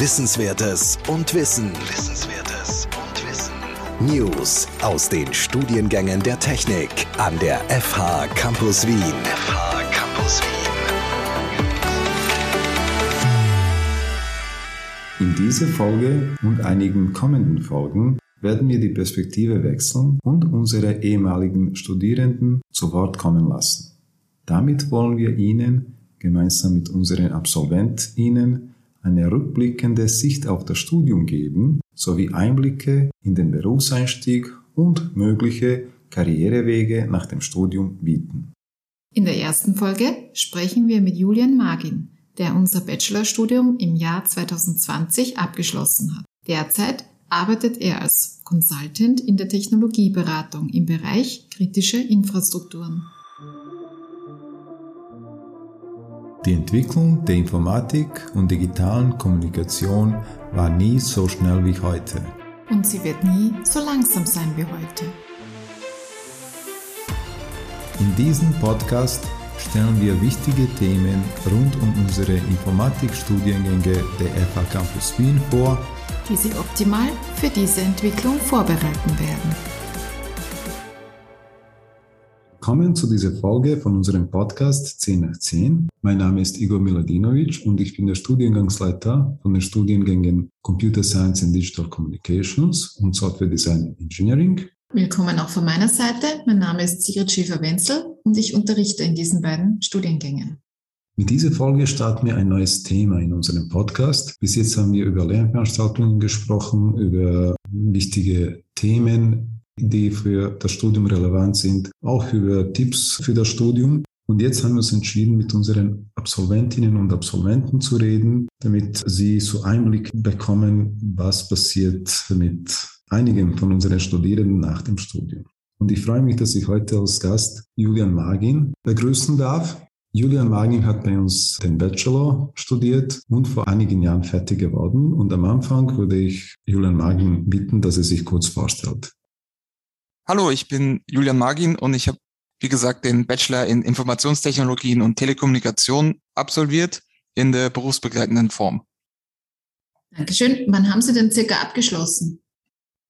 Wissenswertes und Wissen. Wissenswertes und Wissen. News aus den Studiengängen der Technik an der FH Campus Wien. FH Campus Wien. In dieser Folge und einigen kommenden Folgen werden wir die Perspektive wechseln und unsere ehemaligen Studierenden zu Wort kommen lassen. Damit wollen wir Ihnen gemeinsam mit unseren AbsolventInnen eine rückblickende Sicht auf das Studium geben sowie Einblicke in den Berufseinstieg und mögliche Karrierewege nach dem Studium bieten. In der ersten Folge sprechen wir mit Julian Magin, der unser Bachelorstudium im Jahr 2020 abgeschlossen hat. Derzeit arbeitet er als Consultant in der Technologieberatung im Bereich kritische Infrastrukturen. Die Entwicklung der Informatik und digitalen Kommunikation war nie so schnell wie heute. Und sie wird nie so langsam sein wie heute. In diesem Podcast stellen wir wichtige Themen rund um unsere Informatikstudiengänge der FH Campus Wien vor, die Sie optimal für diese Entwicklung vorbereiten werden. Willkommen zu dieser Folge von unserem Podcast 10 nach 10. Mein Name ist Igor Miladinovic und ich bin der Studiengangsleiter von den Studiengängen Computer Science and Digital Communications und Software Design and Engineering. Willkommen auch von meiner Seite. Mein Name ist Sigrid Schäfer-Wenzel und ich unterrichte in diesen beiden Studiengängen. Mit dieser Folge starten wir ein neues Thema in unserem Podcast. Bis jetzt haben wir über Lernveranstaltungen gesprochen, über wichtige Themen die für das Studium relevant sind, auch über Tipps für das Studium. Und jetzt haben wir uns entschieden, mit unseren Absolventinnen und Absolventen zu reden, damit sie so Einblick bekommen, was passiert mit einigen von unseren Studierenden nach dem Studium. Und ich freue mich, dass ich heute als Gast Julian Magin begrüßen darf. Julian Magin hat bei uns den Bachelor studiert und vor einigen Jahren fertig geworden. Und am Anfang würde ich Julian Magin bitten, dass er sich kurz vorstellt. Hallo, ich bin Julian Magin und ich habe, wie gesagt, den Bachelor in Informationstechnologien und Telekommunikation absolviert in der berufsbegleitenden Form. Dankeschön. Wann haben Sie denn circa abgeschlossen?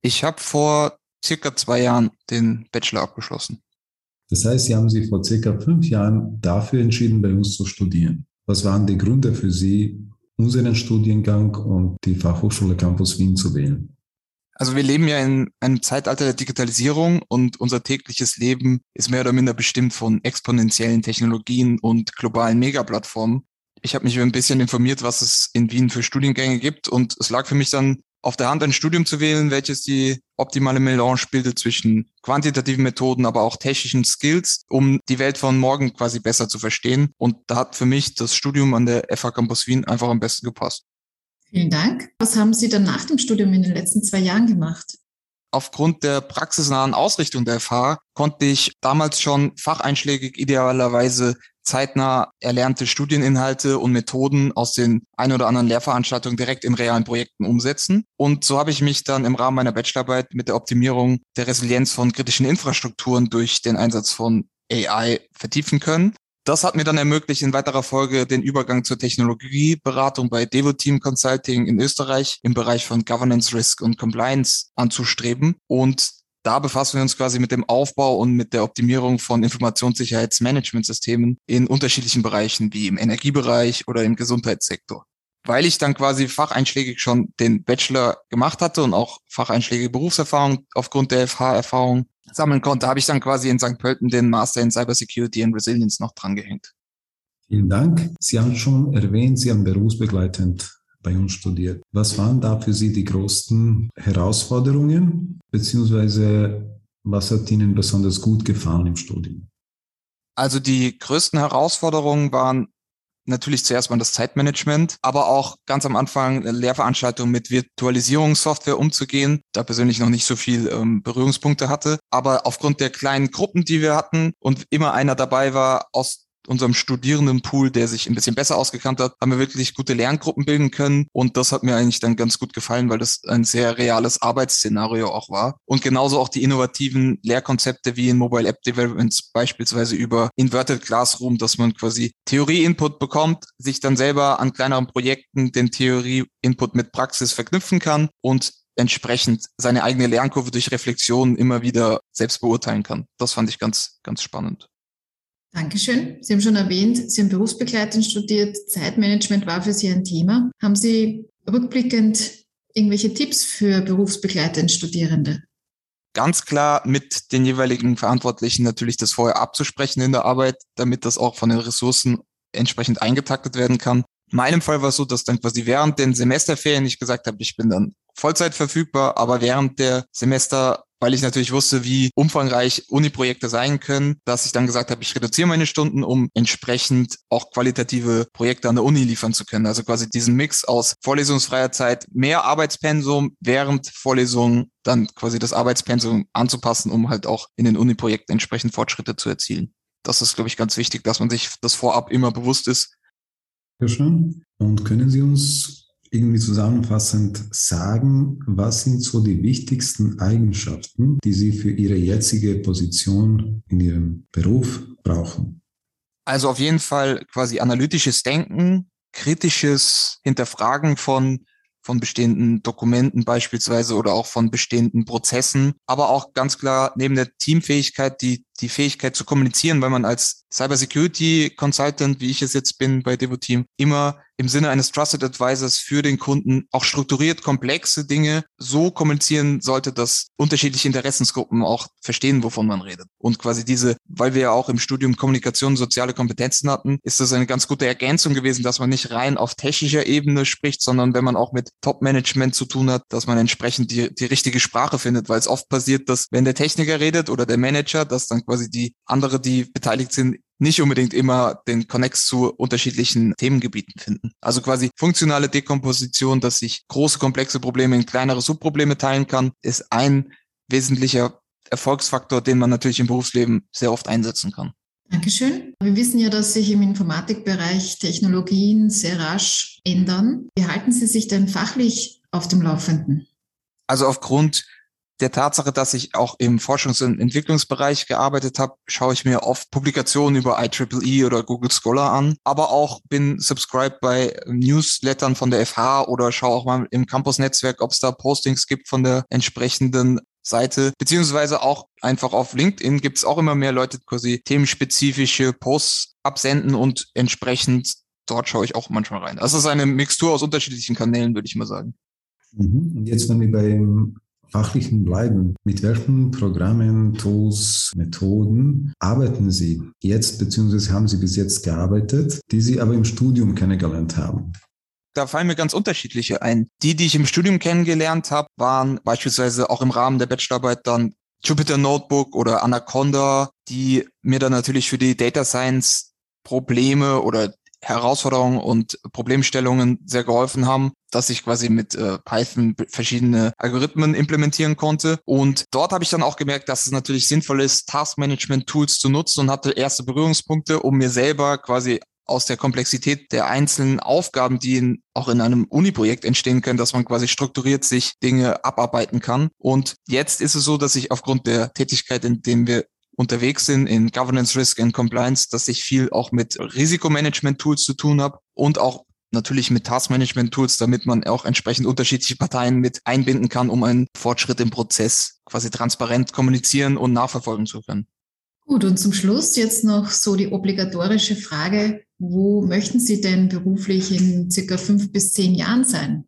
Ich habe vor circa zwei Jahren den Bachelor abgeschlossen. Das heißt, Sie haben sich vor circa fünf Jahren dafür entschieden, bei uns zu studieren. Was waren die Gründe für Sie, unseren Studiengang und die Fachhochschule Campus Wien zu wählen? Also wir leben ja in einem Zeitalter der Digitalisierung und unser tägliches Leben ist mehr oder minder bestimmt von exponentiellen Technologien und globalen Megaplattformen. Ich habe mich ein bisschen informiert, was es in Wien für Studiengänge gibt und es lag für mich dann auf der Hand, ein Studium zu wählen, welches die optimale Melange bildet zwischen quantitativen Methoden, aber auch technischen Skills, um die Welt von morgen quasi besser zu verstehen. Und da hat für mich das Studium an der FH Campus Wien einfach am besten gepasst. Vielen Dank. Was haben Sie dann nach dem Studium in den letzten zwei Jahren gemacht? Aufgrund der praxisnahen Ausrichtung der FH konnte ich damals schon facheinschlägig idealerweise zeitnah erlernte Studieninhalte und Methoden aus den ein oder anderen Lehrveranstaltungen direkt in realen Projekten umsetzen. Und so habe ich mich dann im Rahmen meiner Bachelorarbeit mit der Optimierung der Resilienz von kritischen Infrastrukturen durch den Einsatz von AI vertiefen können. Das hat mir dann ermöglicht, in weiterer Folge den Übergang zur Technologieberatung bei Devo Team Consulting in Österreich im Bereich von Governance, Risk und Compliance anzustreben. Und da befassen wir uns quasi mit dem Aufbau und mit der Optimierung von Informationssicherheitsmanagementsystemen in unterschiedlichen Bereichen wie im Energiebereich oder im Gesundheitssektor. Weil ich dann quasi facheinschlägig schon den Bachelor gemacht hatte und auch facheinschlägige Berufserfahrung aufgrund der FH-Erfahrung sammeln konnte, habe ich dann quasi in St. Pölten den Master in Cybersecurity and Resilience noch drangehängt. Vielen Dank. Sie haben schon erwähnt, Sie haben berufsbegleitend bei uns studiert. Was waren da für Sie die größten Herausforderungen, beziehungsweise was hat Ihnen besonders gut gefallen im Studium? Also die größten Herausforderungen waren natürlich zuerst mal das Zeitmanagement, aber auch ganz am Anfang Lehrveranstaltungen mit Virtualisierungssoftware umzugehen, da persönlich noch nicht so viel ähm, Berührungspunkte hatte. Aber aufgrund der kleinen Gruppen, die wir hatten und immer einer dabei war aus unserem Studierendenpool, der sich ein bisschen besser ausgekannt hat, haben wir wirklich gute Lerngruppen bilden können. Und das hat mir eigentlich dann ganz gut gefallen, weil das ein sehr reales Arbeitsszenario auch war. Und genauso auch die innovativen Lehrkonzepte wie in Mobile App Developments, beispielsweise über Inverted Classroom, dass man quasi Theorie-Input bekommt, sich dann selber an kleineren Projekten den Theorie-Input mit Praxis verknüpfen kann und entsprechend seine eigene Lernkurve durch Reflexion immer wieder selbst beurteilen kann. Das fand ich ganz, ganz spannend. Dankeschön. Sie haben schon erwähnt, Sie haben berufsbegleitend studiert. Zeitmanagement war für Sie ein Thema. Haben Sie rückblickend irgendwelche Tipps für berufsbegleitend Studierende? Ganz klar mit den jeweiligen Verantwortlichen natürlich das vorher abzusprechen in der Arbeit, damit das auch von den Ressourcen entsprechend eingetaktet werden kann. In meinem Fall war es so, dass dann quasi während den Semesterferien ich gesagt habe, ich bin dann Vollzeit verfügbar, aber während der Semester weil ich natürlich wusste, wie umfangreich Uni-Projekte sein können, dass ich dann gesagt habe, ich reduziere meine Stunden, um entsprechend auch qualitative Projekte an der Uni liefern zu können. Also quasi diesen Mix aus vorlesungsfreier Zeit, mehr Arbeitspensum, während Vorlesungen dann quasi das Arbeitspensum anzupassen, um halt auch in den Uni-Projekten entsprechend Fortschritte zu erzielen. Das ist, glaube ich, ganz wichtig, dass man sich das vorab immer bewusst ist. Sehr schön. Und können Sie uns irgendwie zusammenfassend sagen, was sind so die wichtigsten Eigenschaften, die Sie für Ihre jetzige Position in Ihrem Beruf brauchen? Also auf jeden Fall quasi analytisches Denken, kritisches Hinterfragen von von bestehenden Dokumenten beispielsweise oder auch von bestehenden Prozessen, aber auch ganz klar neben der Teamfähigkeit die die Fähigkeit zu kommunizieren, weil man als Cybersecurity Consultant, wie ich es jetzt bin bei Devoteam, immer im Sinne eines Trusted Advisors für den Kunden auch strukturiert komplexe Dinge so kommunizieren sollte, dass unterschiedliche Interessensgruppen auch verstehen, wovon man redet. Und quasi diese, weil wir ja auch im Studium Kommunikation soziale Kompetenzen hatten, ist das eine ganz gute Ergänzung gewesen, dass man nicht rein auf technischer Ebene spricht, sondern wenn man auch mit Top-Management zu tun hat, dass man entsprechend die, die richtige Sprache findet, weil es oft passiert, dass wenn der Techniker redet oder der Manager, dass dann quasi die andere, die beteiligt sind, nicht unbedingt immer den Connex zu unterschiedlichen Themengebieten finden. Also quasi funktionale Dekomposition, dass sich große komplexe Probleme in kleinere Subprobleme teilen kann, ist ein wesentlicher Erfolgsfaktor, den man natürlich im Berufsleben sehr oft einsetzen kann. Dankeschön. Wir wissen ja, dass sich im Informatikbereich Technologien sehr rasch ändern. Wie halten Sie sich denn fachlich auf dem Laufenden? Also aufgrund der Tatsache, dass ich auch im Forschungs- und Entwicklungsbereich gearbeitet habe, schaue ich mir oft Publikationen über IEEE e oder Google Scholar an, aber auch bin subscribed bei Newslettern von der FH oder schaue auch mal im Campus-Netzwerk, ob es da Postings gibt von der entsprechenden Seite, beziehungsweise auch einfach auf LinkedIn gibt es auch immer mehr Leute, quasi themenspezifische Posts absenden und entsprechend dort schaue ich auch manchmal rein. Es ist eine Mixtur aus unterschiedlichen Kanälen, würde ich mal sagen. Mhm. Und jetzt, wenn wir beim Fachlichen bleiben. Mit welchen Programmen, Tools, Methoden arbeiten Sie jetzt beziehungsweise haben Sie bis jetzt gearbeitet, die Sie aber im Studium kennengelernt haben? Da fallen mir ganz unterschiedliche ein. Die, die ich im Studium kennengelernt habe, waren beispielsweise auch im Rahmen der Bachelorarbeit dann Jupyter Notebook oder Anaconda, die mir dann natürlich für die Data Science Probleme oder Herausforderungen und Problemstellungen sehr geholfen haben, dass ich quasi mit äh, Python verschiedene Algorithmen implementieren konnte. Und dort habe ich dann auch gemerkt, dass es natürlich sinnvoll ist, Taskmanagement-Tools zu nutzen und hatte erste Berührungspunkte, um mir selber quasi aus der Komplexität der einzelnen Aufgaben, die in, auch in einem Uni-Projekt entstehen können, dass man quasi strukturiert sich Dinge abarbeiten kann. Und jetzt ist es so, dass ich aufgrund der Tätigkeit, in dem wir unterwegs sind in Governance, Risk and Compliance, dass ich viel auch mit Risikomanagement-Tools zu tun habe und auch natürlich mit Taskmanagement-Tools, damit man auch entsprechend unterschiedliche Parteien mit einbinden kann, um einen Fortschritt im Prozess quasi transparent kommunizieren und nachverfolgen zu können. Gut, und zum Schluss jetzt noch so die obligatorische Frage, wo möchten Sie denn beruflich in circa fünf bis zehn Jahren sein?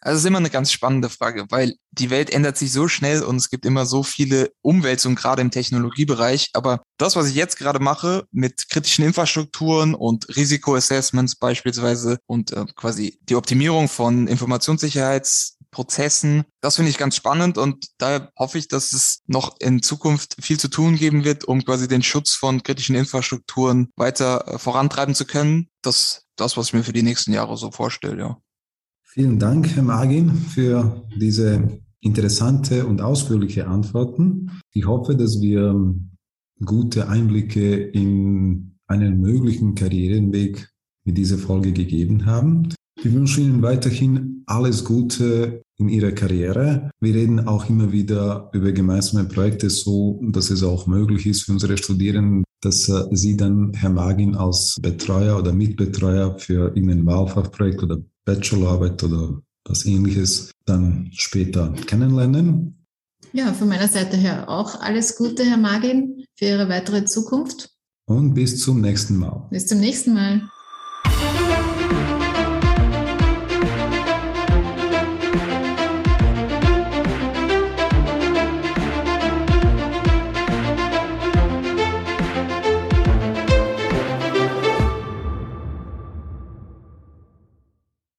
Also es ist immer eine ganz spannende Frage, weil die Welt ändert sich so schnell und es gibt immer so viele Umwälzungen, gerade im Technologiebereich. Aber das, was ich jetzt gerade mache mit kritischen Infrastrukturen und Risikoassessments beispielsweise und äh, quasi die Optimierung von Informationssicherheitsprozessen, das finde ich ganz spannend und daher hoffe ich, dass es noch in Zukunft viel zu tun geben wird, um quasi den Schutz von kritischen Infrastrukturen weiter äh, vorantreiben zu können. Das das, was ich mir für die nächsten Jahre so vorstelle, ja. Vielen Dank, Herr Magin, für diese interessante und ausführliche Antworten. Ich hoffe, dass wir gute Einblicke in einen möglichen Karrierenweg mit dieser Folge gegeben haben. Wir wünschen Ihnen weiterhin alles Gute in Ihrer Karriere. Wir reden auch immer wieder über gemeinsame Projekte, so dass es auch möglich ist für unsere Studierenden, dass äh, Sie dann, Herr Magin, als Betreuer oder Mitbetreuer für irgendein Wahlfachprojekt oder Bachelorarbeit oder was ähnliches dann später kennenlernen. Ja, von meiner Seite her auch alles Gute, Herr Magin, für Ihre weitere Zukunft. Und bis zum nächsten Mal. Bis zum nächsten Mal.